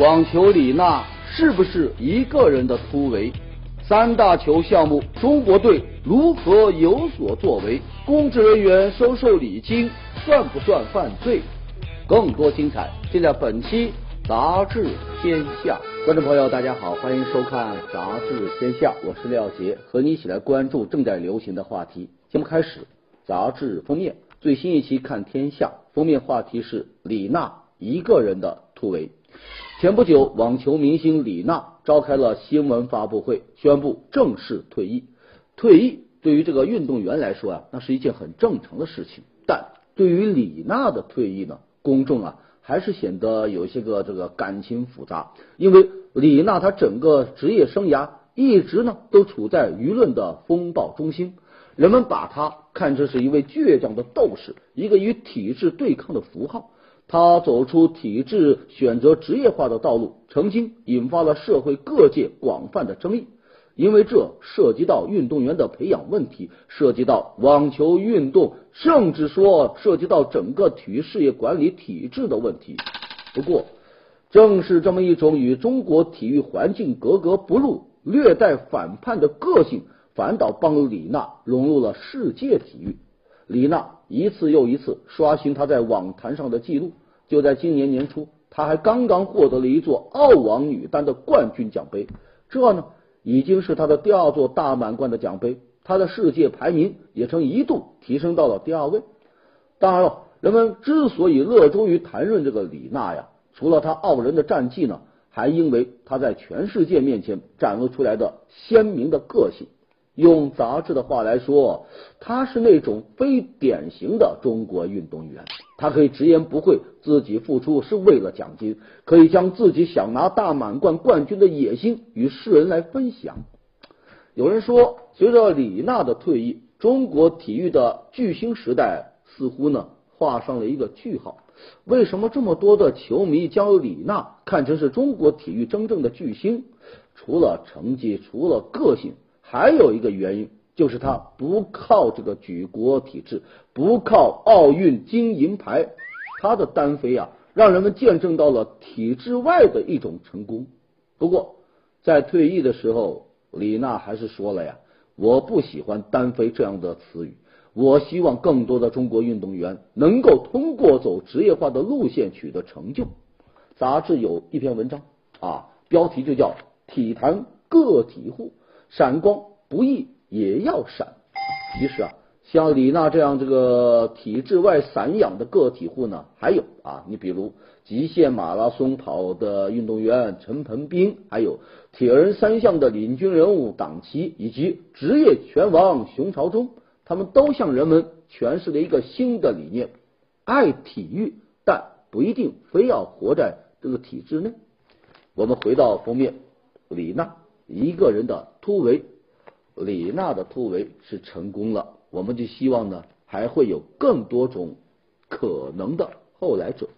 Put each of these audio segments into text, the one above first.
网球李娜是不是一个人的突围？三大球项目，中国队如何有所作为？公职人员收受礼金算不算犯罪？更多精彩尽在本期杂志天下。观众朋友，大家好，欢迎收看杂志天下，我是廖杰，和你一起来关注正在流行的话题。节目开始，杂志封面最新一期看天下封面话题是李娜一个人的突围。前不久，网球明星李娜召开了新闻发布会，宣布正式退役。退役对于这个运动员来说啊，那是一件很正常的事情。但对于李娜的退役呢，公众啊还是显得有些个这个感情复杂。因为李娜她整个职业生涯一直呢都处在舆论的风暴中心，人们把她看成是一位倔强的斗士，一个与体制对抗的符号。他走出体制，选择职业化的道路，曾经引发了社会各界广泛的争议，因为这涉及到运动员的培养问题，涉及到网球运动，甚至说涉及到整个体育事业管理体制的问题。不过，正是这么一种与中国体育环境格格不入、略带反叛的个性，反倒帮李娜融入了世界体育。李娜一次又一次刷新她在网坛上的记录。就在今年年初，她还刚刚获得了一座澳网女单的冠军奖杯，这呢已经是她的第二座大满贯的奖杯，她的世界排名也曾一度提升到了第二位。当然了，人们之所以热衷于谈论这个李娜呀，除了她傲人的战绩呢，还因为她在全世界面前展露出来的鲜明的个性。用杂志的话来说，他是那种非典型的中国运动员。他可以直言不讳，自己付出是为了奖金，可以将自己想拿大满贯冠军的野心与世人来分享。有人说，随着李娜的退役，中国体育的巨星时代似乎呢画上了一个句号。为什么这么多的球迷将李娜看成是中国体育真正的巨星？除了成绩，除了个性。还有一个原因，就是他不靠这个举国体制，不靠奥运金银牌，他的单飞啊，让人们见证到了体制外的一种成功。不过，在退役的时候，李娜还是说了呀：“我不喜欢单飞这样的词语，我希望更多的中国运动员能够通过走职业化的路线取得成就。”杂志有一篇文章啊，标题就叫《体坛个体户》。闪光不易也要闪。其实啊，像李娜这样这个体制外散养的个体户呢，还有啊，你比如极限马拉松跑的运动员陈鹏斌，还有铁人三项的领军人物党旗，以及职业拳王熊朝忠，他们都向人们诠释了一个新的理念：爱体育，但不一定非要活在这个体制内。我们回到封面，李娜。一个人的突围，李娜的突围是成功了，我们就希望呢，还会有更多种可能的后来者。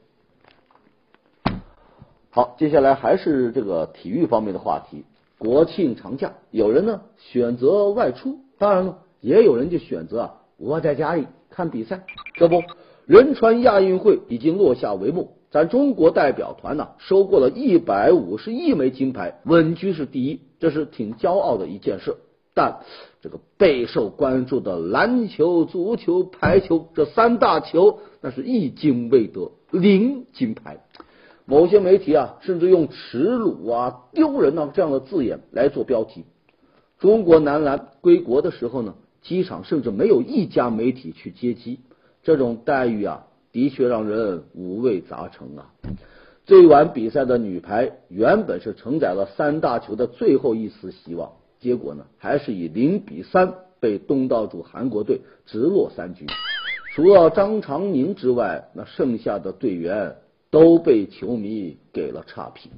好，接下来还是这个体育方面的话题。国庆长假，有人呢选择外出，当然了，也有人就选择啊窝在家里看比赛。这不，仁川亚运会已经落下帷幕。咱中国代表团呢，收获了一百五十亿枚金牌，稳居是第一，这是挺骄傲的一件事。但这个备受关注的篮球、足球、排球这三大球，那是一金未得，零金牌。某些媒体啊，甚至用耻辱啊、丢人啊这样的字眼来做标题。中国男篮归国的时候呢，机场甚至没有一家媒体去接机，这种待遇啊。的确让人五味杂陈啊！这一晚比赛的女排原本是承载了三大球的最后一丝希望，结果呢，还是以零比三被东道主韩国队直落三局。除了张常宁之外，那剩下的队员都被球迷给了差评。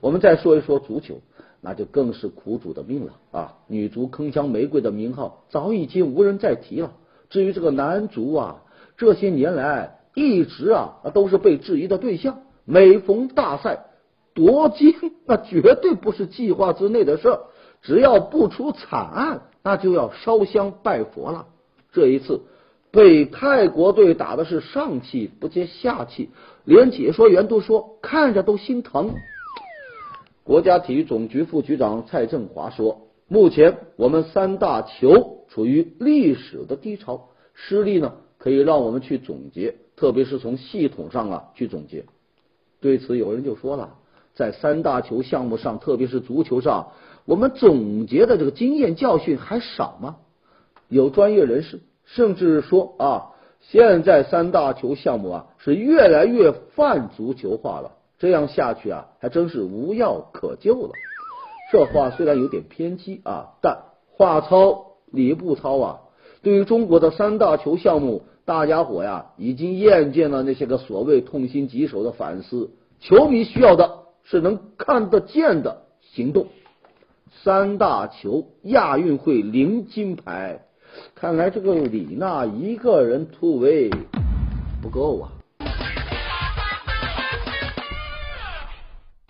我们再说一说足球，那就更是苦主的命了啊！女足铿锵玫瑰的名号早已经无人再提了。至于这个男足啊，这些年来。一直啊，都是被质疑的对象。每逢大赛夺金，那绝对不是计划之内的事儿。只要不出惨案，那就要烧香拜佛了。这一次被泰国队打的是上气不接下气，连解说员都说看着都心疼。国家体育总局副局长蔡振华说：“目前我们三大球处于历史的低潮，失利呢可以让我们去总结，特别是从系统上啊去总结。”对此，有人就说了，在三大球项目上，特别是足球上，我们总结的这个经验教训还少吗？有专业人士甚至说啊，现在三大球项目啊是越来越泛足球化了。这样下去啊，还真是无药可救了。这话虽然有点偏激啊，但话糙理不糙啊。对于中国的三大球项目，大家伙呀已经厌倦了那些个所谓痛心疾首的反思。球迷需要的是能看得见的行动。三大球亚运会零金牌，看来这个李娜一个人突围不够啊。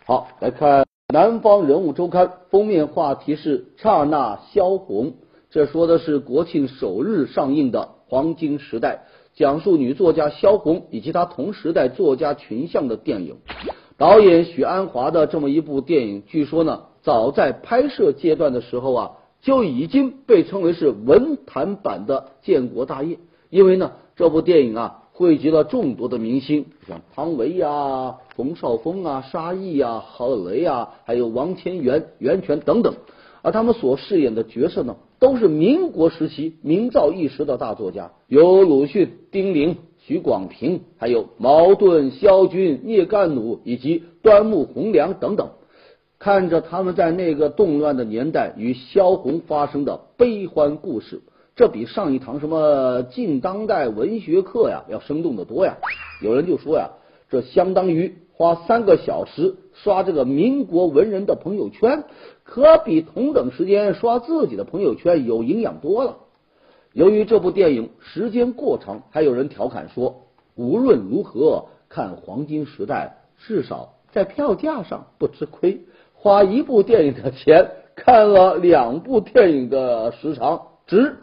好，来看《南方人物周刊》封面话题是“刹那萧红”，这说的是国庆首日上映的《黄金时代》，讲述女作家萧红以及她同时代作家群像的电影。导演许鞍华的这么一部电影，据说呢，早在拍摄阶段的时候啊，就已经被称为是文坛版的建国大业，因为呢，这部电影啊。汇集了众多的明星，像汤唯呀、冯绍峰啊、沙溢啊、郝蕾啊，还有王千源、袁泉等等。而他们所饰演的角色呢，都是民国时期名噪一时的大作家，有鲁迅、丁玲、许广平，还有茅盾、萧军、聂干弩以及端木蕻良等等。看着他们在那个动乱的年代与萧红发生的悲欢故事。这比上一堂什么近当代文学课呀要生动的多呀！有人就说呀，这相当于花三个小时刷这个民国文人的朋友圈，可比同等时间刷自己的朋友圈有营养多了。由于这部电影时间过长，还有人调侃说，无论如何看《黄金时代》，至少在票价上不吃亏，花一部电影的钱看了两部电影的时长。值。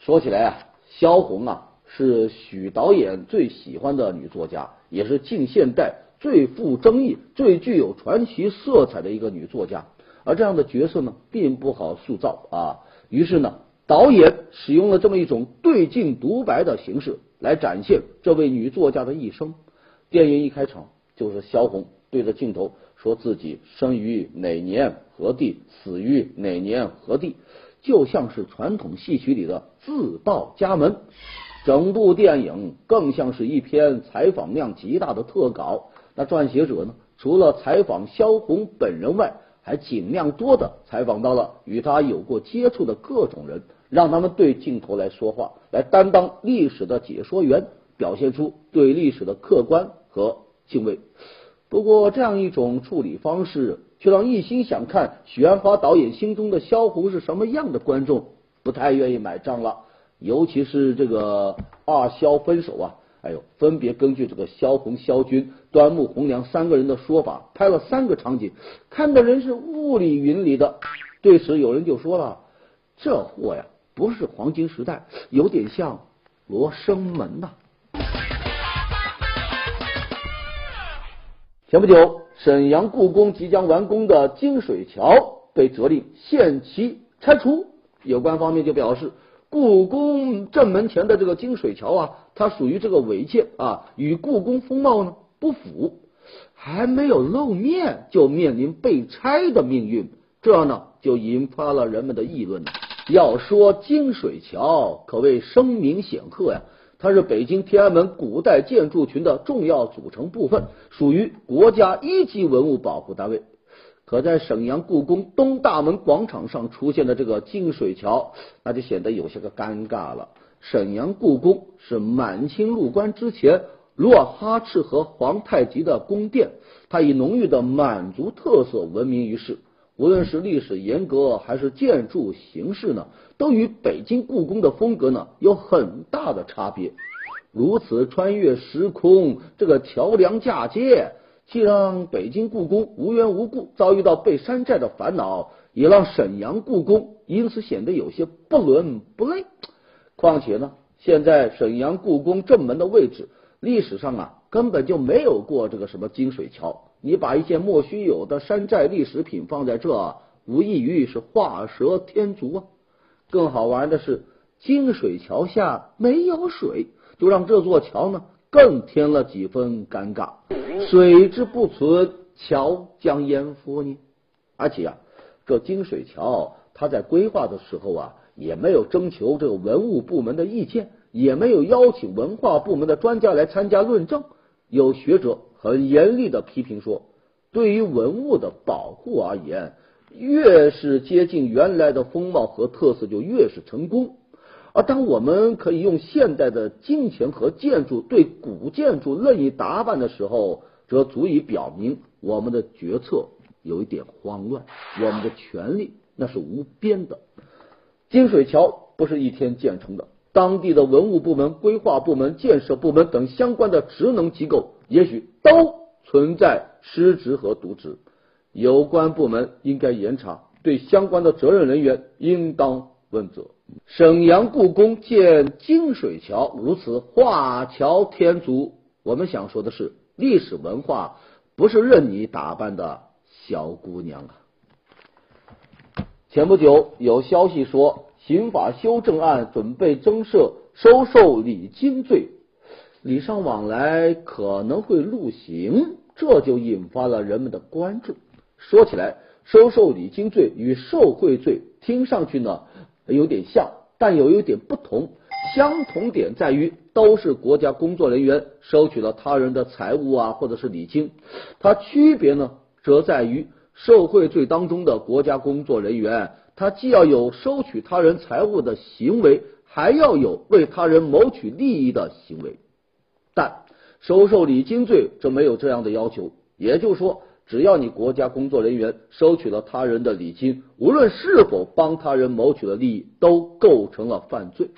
说起来啊，萧红啊是许导演最喜欢的女作家，也是近现代最富争议、最具有传奇色彩的一个女作家。而这样的角色呢，并不好塑造啊。于是呢，导演使用了这么一种对镜独白的形式来展现这位女作家的一生。电影一开场就是萧红对着镜头说自己生于哪年何地，死于哪年何地。就像是传统戏曲里的自报家门，整部电影更像是一篇采访量极大的特稿。那撰写者呢，除了采访萧红本人外，还尽量多的采访到了与他有过接触的各种人，让他们对镜头来说话，来担当历史的解说员，表现出对历史的客观和敬畏。不过，这样一种处理方式。却让一心想看许鞍华导演心中的萧红是什么样的观众不太愿意买账了，尤其是这个二萧分手啊，哎呦，分别根据这个萧红、萧军、端木蕻良三个人的说法拍了三个场景，看的人是雾里云里的。对此，有人就说了：“这货呀，不是黄金时代，有点像罗生门呐。”前不久。沈阳故宫即将完工的金水桥被责令限期拆除，有关方面就表示，故宫正门前的这个金水桥啊，它属于这个违建啊，与故宫风貌呢不符，还没有露面就面临被拆的命运，这呢就引发了人们的议论。要说金水桥，可谓声名显赫呀。它是北京天安门古代建筑群的重要组成部分，属于国家一级文物保护单位。可在沈阳故宫东大门广场上出现的这个金水桥，那就显得有些个尴尬了。沈阳故宫是满清入关之前努尔哈赤和皇太极的宫殿，它以浓郁的满族特色闻名于世。无论是历史严格还是建筑形式呢，都与北京故宫的风格呢有很大的差别。如此穿越时空，这个桥梁嫁接，既让北京故宫无缘无故遭遇到被山寨的烦恼，也让沈阳故宫因此显得有些不伦不类。况且呢，现在沈阳故宫正门的位置，历史上啊根本就没有过这个什么金水桥。你把一件莫须有的山寨历史品放在这，无异于是画蛇添足啊！更好玩的是，金水桥下没有水，就让这座桥呢更添了几分尴尬。水之不存，桥将淹没呢？而且啊，这金水桥它在规划的时候啊，也没有征求这个文物部门的意见，也没有邀请文化部门的专家来参加论证。有学者很严厉的批评说，对于文物的保护而言，越是接近原来的风貌和特色，就越是成功。而当我们可以用现代的金钱和建筑对古建筑任意打扮的时候，则足以表明我们的决策有一点慌乱，我们的权力那是无边的。金水桥不是一天建成的。当地的文物部门、规划部门、建设部门等相关的职能机构，也许都存在失职和渎职，有关部门应该严查，对相关的责任人员应当问责。沈阳故宫建金水桥，如此画桥添足。我们想说的是，历史文化不是任你打扮的小姑娘啊。前不久有消息说。刑法修正案准备增设收受礼金罪，礼尚往来可能会入刑，这就引发了人们的关注。说起来，收受礼金罪与受贿罪听上去呢有点像，但有一点不同。相同点在于都是国家工作人员收取了他人的财物啊，或者是礼金。它区别呢，则在于受贿罪当中的国家工作人员。他既要有收取他人财物的行为，还要有为他人谋取利益的行为，但收受礼金罪则没有这样的要求。也就是说，只要你国家工作人员收取了他人的礼金，无论是否帮他人谋取了利益，都构成了犯罪。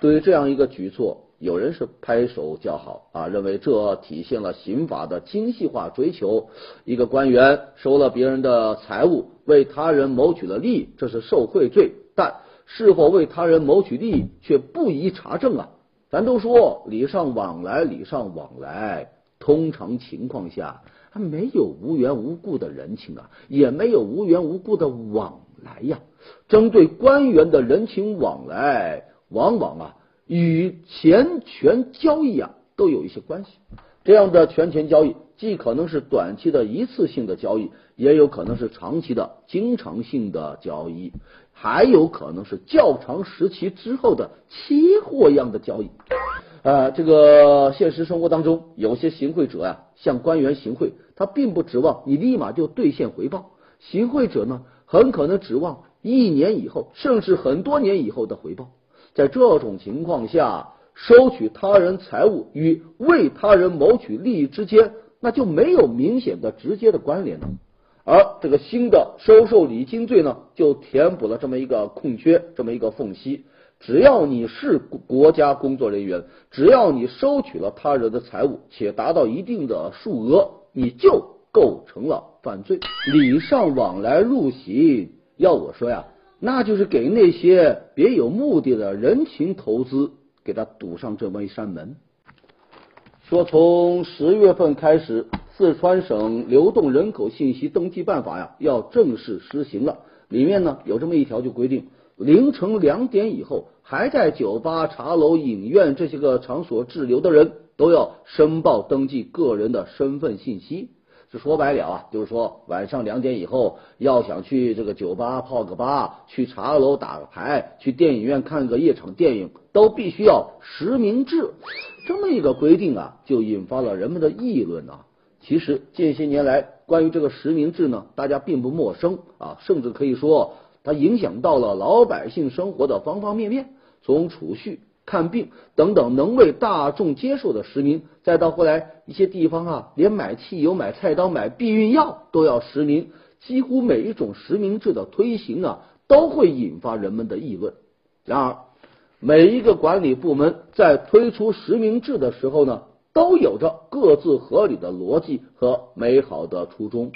对于这样一个举措，有人是拍手叫好啊，认为这体现了刑法的精细化追求。一个官员收了别人的财物，为他人谋取了利益，这是受贿罪。但是否为他人谋取利益，却不宜查证啊？咱都说礼尚往来，礼尚往来。通常情况下，没有无缘无故的人情啊，也没有无缘无故的往来呀。针对官员的人情往来，往往啊。与钱权交易啊都有一些关系，这样的权钱交易既可能是短期的一次性的交易，也有可能是长期的经常性的交易，还有可能是较长时期之后的期货样的交易。啊，这个现实生活当中，有些行贿者呀向官员行贿，他并不指望你立马就兑现回报，行贿者呢很可能指望一年以后，甚至很多年以后的回报。在这种情况下，收取他人财物与为他人谋取利益之间，那就没有明显的直接的关联了。而这个新的收受礼金罪呢，就填补了这么一个空缺，这么一个缝隙。只要你是国家工作人员，只要你收取了他人的财物且达到一定的数额，你就构成了犯罪。礼尚往来入刑，要我说呀。那就是给那些别有目的的人情投资，给他堵上这么一扇门。说从十月份开始，四川省流动人口信息登记办法呀要正式施行了。里面呢有这么一条，就规定凌晨两点以后还在酒吧、茶楼、影院这些个场所滞留的人都要申报登记个人的身份信息。这说白了啊，就是说晚上两点以后，要想去这个酒吧泡个吧，去茶楼打个牌，去电影院看个夜场电影，都必须要实名制。这么一个规定啊，就引发了人们的议论啊。其实近些年来，关于这个实名制呢，大家并不陌生啊，甚至可以说它影响到了老百姓生活的方方面面，从储蓄。看病等等能为大众接受的实名，再到后来一些地方啊，连买汽油、买菜刀、买避孕药都要实名。几乎每一种实名制的推行啊，都会引发人们的议论。然而，每一个管理部门在推出实名制的时候呢，都有着各自合理的逻辑和美好的初衷。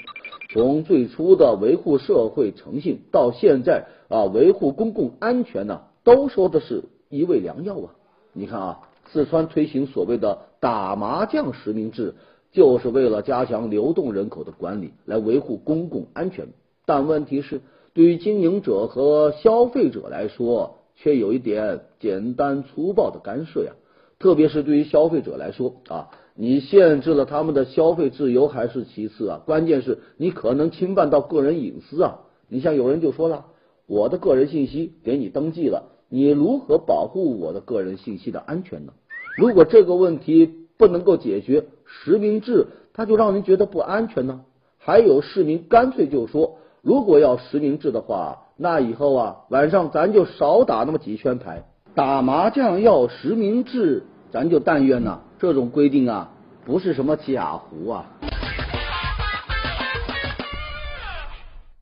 从最初的维护社会诚信，到现在啊，维护公共安全呢，都说的是。一味良药啊！你看啊，四川推行所谓的打麻将实名制，就是为了加强流动人口的管理，来维护公共安全。但问题是，对于经营者和消费者来说，却有一点简单粗暴的干涉呀。特别是对于消费者来说啊，你限制了他们的消费自由还是其次啊，关键是你可能侵犯到个人隐私啊。你像有人就说了，我的个人信息给你登记了，你如何保护我的个人信息的安全呢？如果这个问题不能够解决，实名制它就让人觉得不安全呢。还有市民干脆就说，如果要实名制的话，那以后啊晚上咱就少打那么几圈牌，打麻将要实名制。咱就但愿呢，这种规定啊，不是什么假胡啊。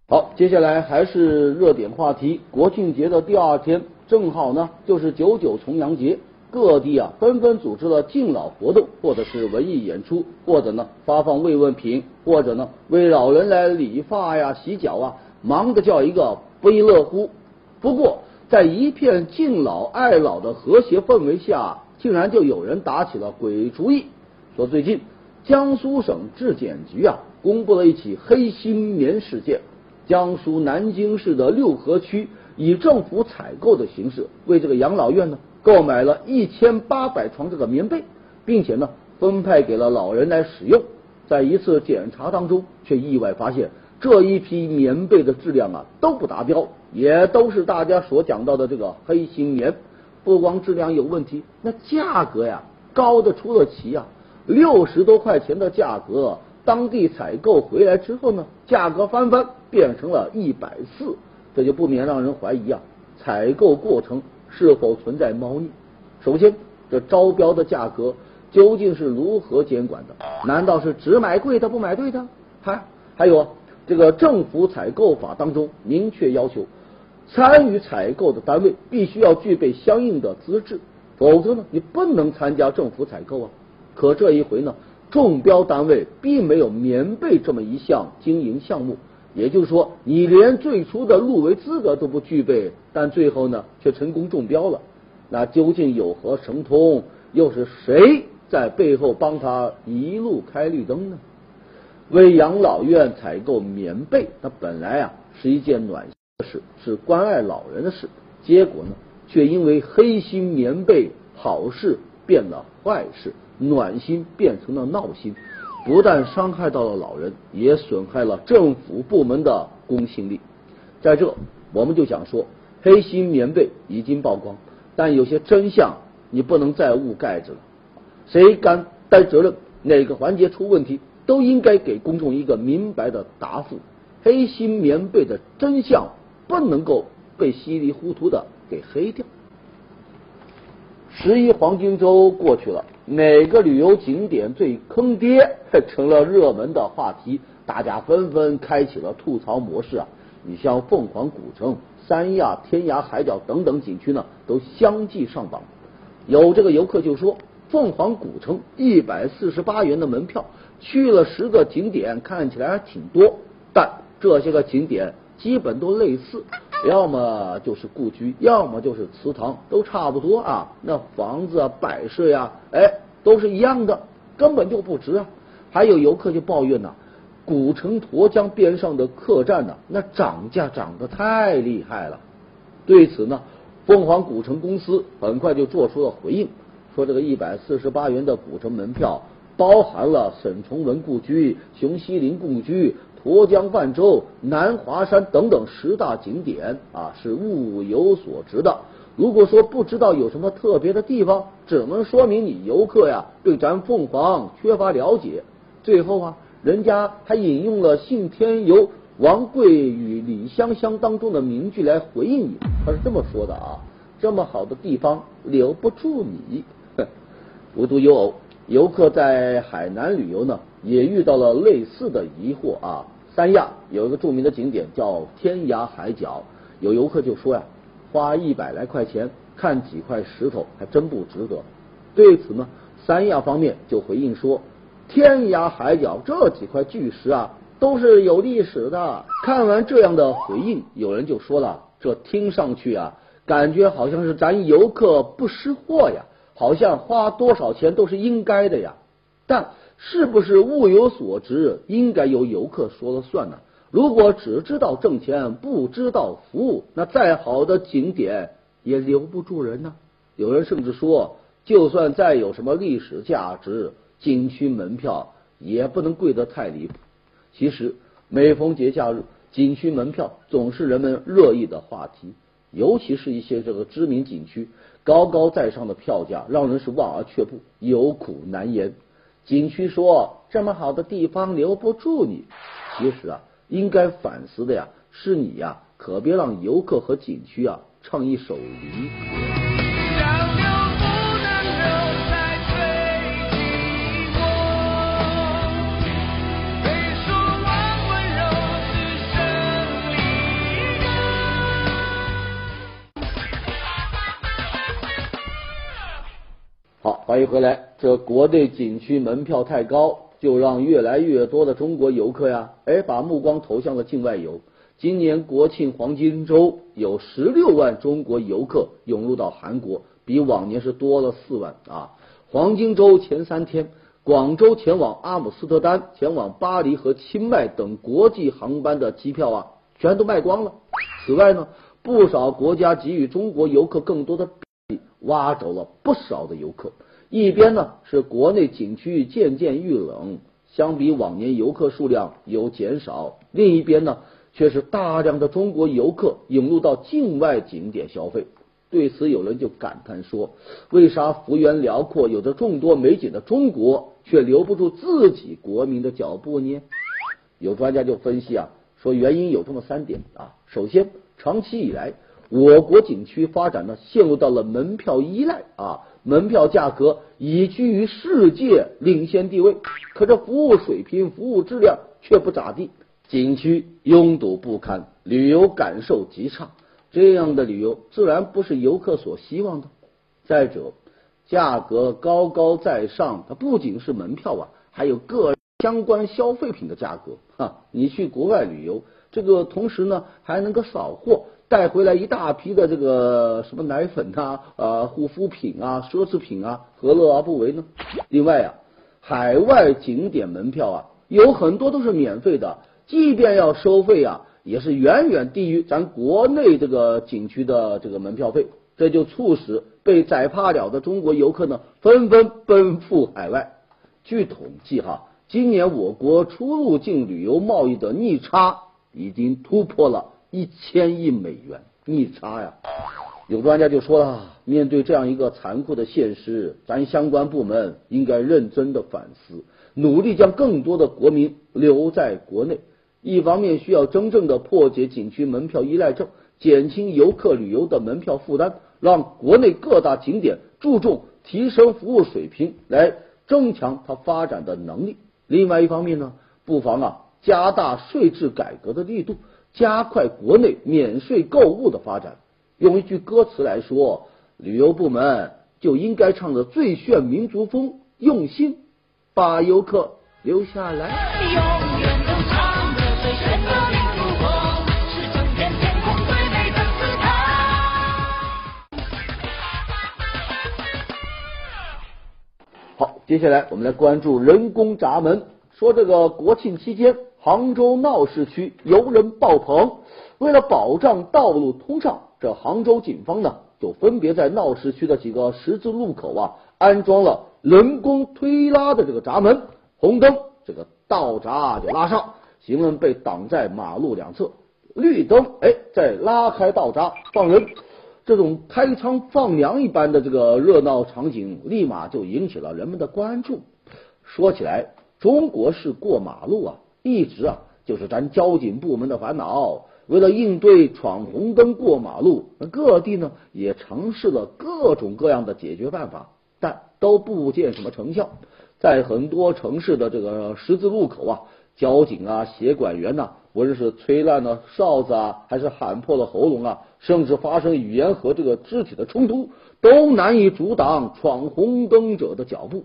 好，接下来还是热点话题，国庆节的第二天，正好呢就是九九重阳节，各地啊纷纷组织了敬老活动，或者是文艺演出，或者呢发放慰问品，或者呢为老人来理发呀、洗脚啊，忙得叫一个不亦乐乎。不过，在一片敬老爱老的和谐氛围下。竟然就有人打起了鬼主意，说最近江苏省质检局啊公布了一起黑心棉事件。江苏南京市的六合区以政府采购的形式为这个养老院呢购买了一千八百床这个棉被，并且呢分派给了老人来使用。在一次检查当中，却意外发现这一批棉被的质量啊都不达标，也都是大家所讲到的这个黑心棉。不光质量有问题，那价格呀高的出了奇啊！六十多块钱的价格，当地采购回来之后呢，价格翻番变成了一百四，这就不免让人怀疑啊，采购过程是否存在猫腻？首先，这招标的价格究竟是如何监管的？难道是只买贵的不买对的？还还有这个政府采购法当中明确要求。参与采购的单位必须要具备相应的资质，否则呢，你不能参加政府采购啊。可这一回呢，中标单位并没有棉被这么一项经营项目，也就是说，你连最初的入围资格都不具备，但最后呢，却成功中标了。那究竟有何神通？又是谁在背后帮他一路开绿灯呢？为养老院采购棉被，那本来啊是一件暖。事是关爱老人的事，结果呢，却因为黑心棉被，好事变了坏事，暖心变成了闹心，不但伤害到了老人，也损害了政府部门的公信力。在这，我们就想说，黑心棉被已经曝光，但有些真相你不能再捂盖着了。谁敢担责任，哪个环节出问题，都应该给公众一个明白的答复。黑心棉被的真相。不能够被稀里糊涂的给黑掉。十一黄金周过去了，哪个旅游景点最坑爹，成了热门的话题，大家纷纷开启了吐槽模式啊！你像凤凰古城、三亚、天涯海角等等景区呢，都相继上榜。有这个游客就说，凤凰古城一百四十八元的门票，去了十个景点，看起来还挺多，但这些个景点。基本都类似，要么就是故居，要么就是祠堂，都差不多啊。那房子啊、摆设呀，哎，都是一样的，根本就不值啊。还有游客就抱怨呢，古城沱江边上的客栈呢，那涨价涨得太厉害了。对此呢，凤凰古城公司很快就做出了回应，说这个一百四十八元的古城门票包含了沈从文故居、熊希龄故居。沱江泛舟、南华山等等十大景点啊，是物有所值的。如果说不知道有什么特别的地方，只能说明你游客呀对咱凤凰缺乏了解。最后啊，人家还引用了信天游王贵与李香香当中的名句来回应你，他是这么说的啊：这么好的地方留不住你。无独有偶，游客在海南旅游呢。也遇到了类似的疑惑啊！三亚有一个著名的景点叫天涯海角，有游客就说呀，花一百来块钱看几块石头还真不值得。对此呢，三亚方面就回应说，天涯海角这几块巨石啊，都是有历史的。看完这样的回应，有人就说了，这听上去啊，感觉好像是咱游客不识货呀，好像花多少钱都是应该的呀。但是不是物有所值，应该由游客说了算呢？如果只知道挣钱，不知道服务，那再好的景点也留不住人呢。有人甚至说，就算再有什么历史价值，景区门票也不能贵得太离谱。其实，每逢节假日，景区门票总是人们热议的话题，尤其是一些这个知名景区高高在上的票价，让人是望而却步，有苦难言。景区说这么好的地方留不住你，其实啊。应该反思的呀，是你呀，可别让游客和景区啊唱一首离。欢迎回来。这国内景区门票太高。就让越来越多的中国游客呀，哎，把目光投向了境外游。今年国庆黄金周有十六万中国游客涌入到韩国，比往年是多了四万啊。黄金周前三天，广州前往阿姆斯特丹、前往巴黎和清迈等国际航班的机票啊，全都卖光了。此外呢，不少国家给予中国游客更多的便利，挖走了不少的游客。一边呢是国内景区渐渐遇冷，相比往年游客数量有减少；另一边呢却是大量的中国游客涌入到境外景点消费。对此，有人就感叹说：“为啥幅员辽阔、有着众多美景的中国，却留不住自己国民的脚步呢？”有专家就分析啊，说原因有这么三点啊。首先，长期以来，我国景区发展呢陷入到了门票依赖啊。门票价格已居于世界领先地位，可这服务水平、服务质量却不咋地，景区拥堵不堪，旅游感受极差。这样的旅游自然不是游客所希望的。再者，价格高高在上，它不仅是门票啊，还有各相关消费品的价格啊。你去国外旅游，这个同时呢还能够扫货。带回来一大批的这个什么奶粉啊、啊护肤品啊、奢侈品啊，何乐而不为呢？另外啊，海外景点门票啊，有很多都是免费的，即便要收费啊，也是远远低于咱国内这个景区的这个门票费，这就促使被宰怕了的中国游客呢，纷纷奔赴海外。据统计哈，今年我国出入境旅游贸易的逆差已经突破了。一千亿美元逆差呀！有专家就说了，面对这样一个残酷的现实，咱相关部门应该认真的反思，努力将更多的国民留在国内。一方面需要真正的破解景区门票依赖症，减轻游客旅游的门票负担，让国内各大景点注重提升服务水平，来增强它发展的能力。另外一方面呢，不妨啊加大税制改革的力度。加快国内免税购物的发展。用一句歌词来说，旅游部门就应该唱着最炫民族风，用心把游客留下来。永远都唱着最炫民族风，是整片天空最美的姿态。好，接下来我们来关注人工闸门。说这个国庆期间。杭州闹市区游人爆棚，为了保障道路通畅，这杭州警方呢就分别在闹市区的几个十字路口啊安装了人工推拉的这个闸门，红灯这个倒闸就拉上，行人被挡在马路两侧，绿灯哎再拉开倒闸放人，这种开仓放粮一般的这个热闹场景，立马就引起了人们的关注。说起来，中国式过马路啊。一直啊，就是咱交警部门的烦恼。为了应对闯红灯过马路，各地呢也尝试了各种各样的解决办法，但都不见什么成效。在很多城市的这个十字路口啊，交警啊、协管员呐，无论是吹烂了哨子啊，还是喊破了喉咙啊，甚至发生语言和这个肢体的冲突，都难以阻挡闯红灯者的脚步。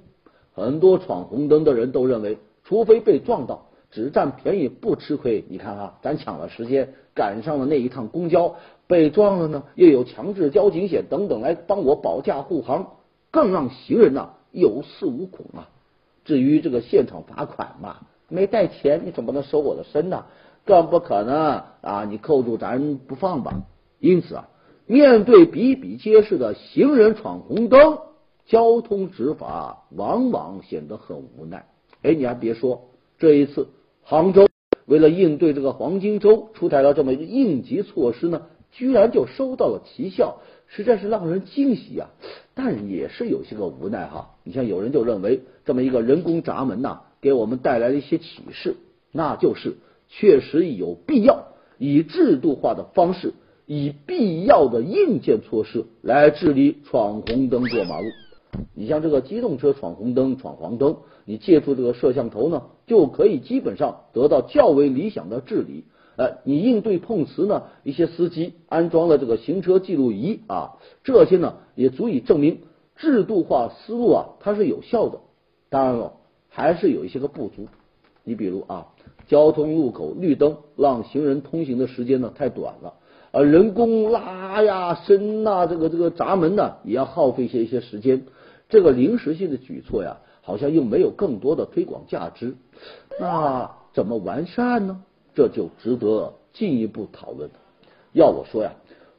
很多闯红灯的人都认为，除非被撞到。只占便宜不吃亏，你看啊，咱抢了时间，赶上了那一趟公交，被撞了呢，又有强制交警险等等来帮我保驾护航，更让行人呐有恃无恐啊。至于这个现场罚款嘛，没带钱你怎么能收我的身呢？更不可能啊，你扣住咱不放吧？因此啊，面对比比皆是的行人闯红灯，交通执法往往显得很无奈。哎，你还别说，这一次杭州为了应对这个黄金周，出台了这么一个应急措施呢，居然就收到了奇效，实在是让人惊喜啊！但也是有些个无奈哈。你像有人就认为这么一个人工闸门呐，给我们带来了一些启示，那就是确实有必要以制度化的方式。以必要的硬件措施来治理闯红灯过马路。你像这个机动车闯红灯、闯黄灯，你借助这个摄像头呢，就可以基本上得到较为理想的治理。呃，你应对碰瓷呢，一些司机安装了这个行车记录仪啊，这些呢也足以证明制度化思路啊它是有效的。当然了，还是有一些个不足。你比如啊，交通路口绿灯让行人通行的时间呢太短了。呃，人工拉呀、伸呐，这个这个闸门呢，也要耗费一些一些时间。这个临时性的举措呀，好像又没有更多的推广价值。那怎么完善呢？这就值得进一步讨论要我说呀，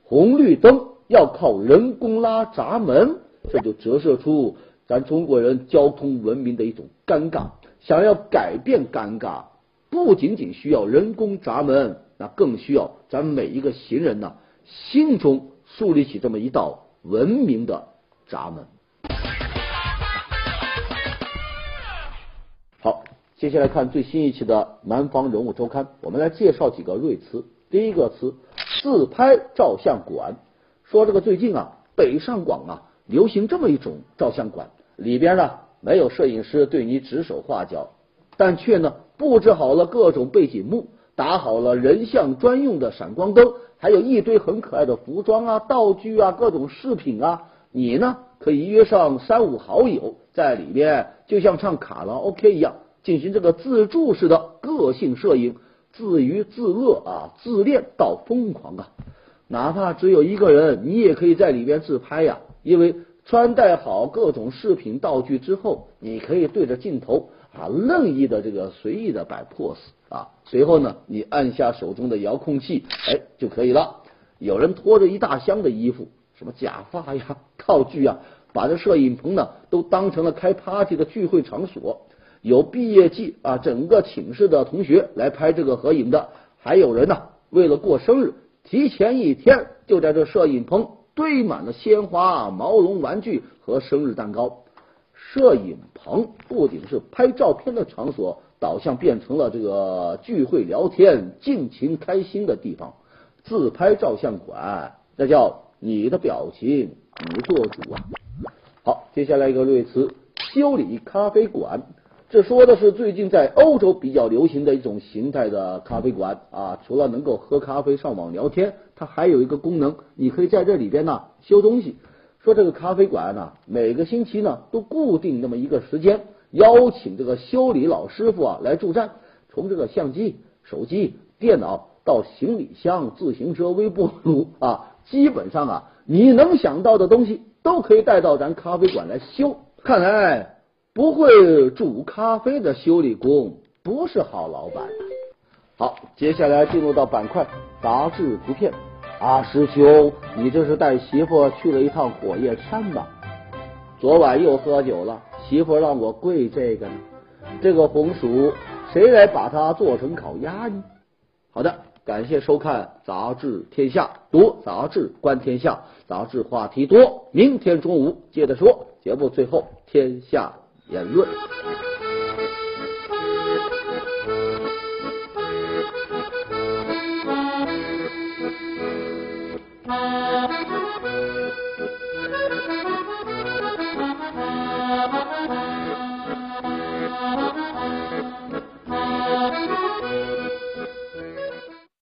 红绿灯要靠人工拉闸门，这就折射出咱中国人交通文明的一种尴尬。想要改变尴尬，不仅仅需要人工闸门。那更需要咱每一个行人呢，心中树立起这么一道文明的闸门。接下来看最新一期的《南方人物周刊》，我们来介绍几个瑞词。第一个词，自拍照相馆。说这个最近啊，北上广啊，流行这么一种照相馆，里边呢没有摄影师对你指手画脚，但却呢布置好了各种背景幕。打好了人像专用的闪光灯，还有一堆很可爱的服装啊、道具啊、各种饰品啊。你呢可以约上三五好友，在里面就像唱卡拉 OK 一样，进行这个自助式的个性摄影，自娱自乐啊，自恋到疯狂啊。哪怕只有一个人，你也可以在里边自拍呀，因为穿戴好各种饰品道具之后，你可以对着镜头。啊，任意的这个随意的摆 pose 啊，随后呢，你按下手中的遥控器，哎就可以了。有人拖着一大箱的衣服，什么假发呀、道具啊，把这摄影棚呢都当成了开 party 的聚会场所。有毕业季啊，整个寝室的同学来拍这个合影的，还有人呢为了过生日，提前一天就在这摄影棚堆满了鲜花、毛绒玩具和生日蛋糕。摄影棚不仅是拍照片的场所，导向变成了这个聚会、聊天、尽情开心的地方。自拍照相馆，那叫你的表情，你做主啊！好，接下来一个瑞词，修理咖啡馆。这说的是最近在欧洲比较流行的一种形态的咖啡馆啊。除了能够喝咖啡、上网聊天，它还有一个功能，你可以在这里边呢修东西。说这个咖啡馆呢，每个星期呢都固定那么一个时间，邀请这个修理老师傅啊来助战。从这个相机、手机、电脑到行李箱、自行车、微波炉啊，基本上啊你能想到的东西都可以带到咱咖啡馆来修。看来不会煮咖啡的修理工不是好老板。好，接下来进入到板块杂志图片。啊，师兄，你这是带媳妇去了一趟火焰山吧？昨晚又喝酒了，媳妇让我跪这个呢。这个红薯，谁来把它做成烤鸭呢？好的，感谢收看《杂志天下》，读杂志观天下，杂志话题多。明天中午接着说，节目最后天下言论。